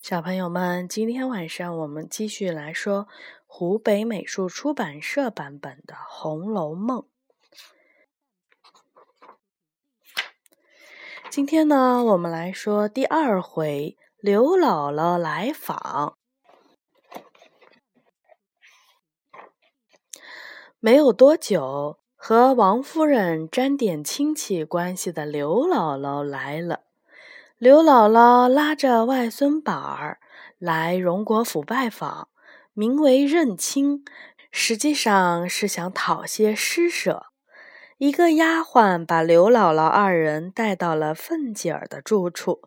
小朋友们，今天晚上我们继续来说湖北美术出版社版本的《红楼梦》。今天呢，我们来说第二回刘姥姥来访。没有多久，和王夫人沾点亲戚关系的刘姥姥来了。刘姥姥拉着外孙宝儿来荣国府拜访，名为认亲，实际上是想讨些施舍。一个丫鬟把刘姥姥二人带到了凤姐儿的住处。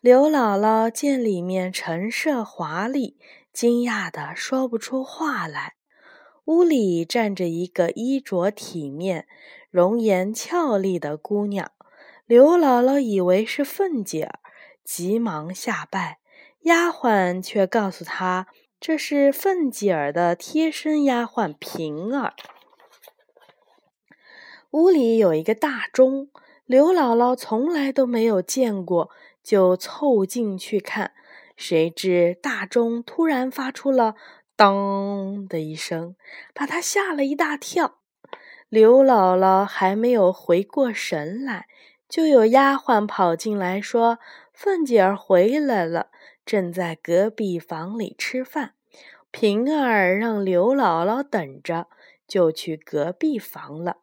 刘姥姥见里面陈设华丽，惊讶的说不出话来。屋里站着一个衣着体面、容颜俏丽的姑娘。刘姥姥以为是凤姐儿，急忙下拜。丫鬟却告诉她，这是凤姐儿的贴身丫鬟平儿。屋里有一个大钟，刘姥姥从来都没有见过，就凑近去看。谁知大钟突然发出了“当”的一声，把她吓了一大跳。刘姥姥还没有回过神来。就有丫鬟跑进来，说：“凤姐儿回来了，正在隔壁房里吃饭。”平儿让刘姥姥等着，就去隔壁房了。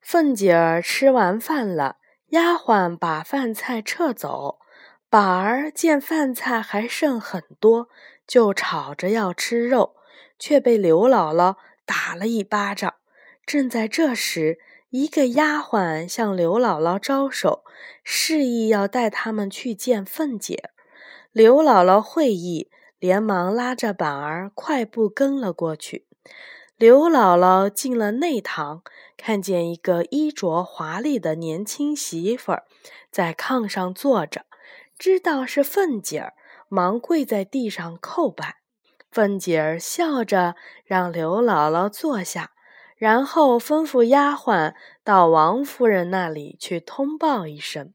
凤姐儿吃完饭了，丫鬟把饭菜撤走。宝儿见饭菜还剩很多，就吵着要吃肉，却被刘姥姥打了一巴掌。正在这时，一个丫鬟向刘姥姥招手，示意要带他们去见凤姐。刘姥姥会意，连忙拉着板儿快步跟了过去。刘姥姥进了内堂，看见一个衣着华丽的年轻媳妇儿在炕上坐着，知道是凤姐儿，忙跪在地上叩拜。凤姐儿笑着让刘姥姥坐下。然后吩咐丫鬟到王夫人那里去通报一声。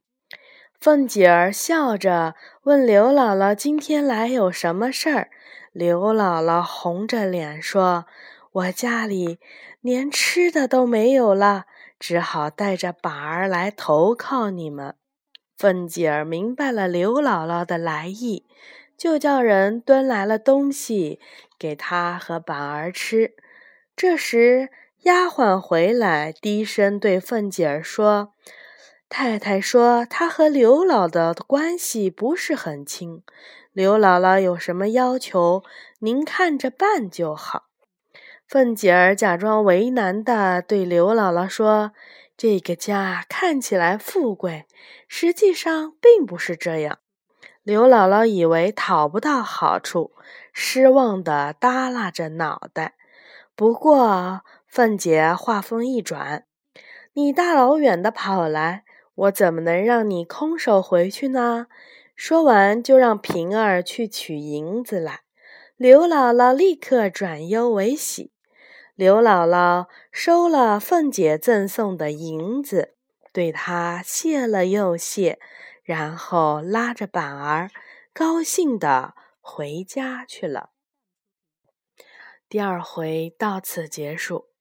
凤姐儿笑着问刘姥姥：“今天来有什么事儿？”刘姥姥红着脸说：“我家里连吃的都没有了，只好带着板儿来投靠你们。”凤姐儿明白了刘姥姥的来意，就叫人端来了东西给她和板儿吃。这时，丫鬟回来，低声对凤姐儿说：“太太说她和刘姥姥的关系不是很亲，刘姥姥有什么要求，您看着办就好。”凤姐儿假装为难的对刘姥姥说：“这个家看起来富贵，实际上并不是这样。”刘姥姥以为讨不到好处，失望的耷拉着脑袋。不过，凤姐话锋一转：“你大老远的跑来，我怎么能让你空手回去呢？”说完，就让平儿去取银子来。刘姥姥立刻转忧为喜。刘姥姥收了凤姐赠送的银子，对她谢了又谢，然后拉着板儿，高兴的回家去了。第二回到此结束。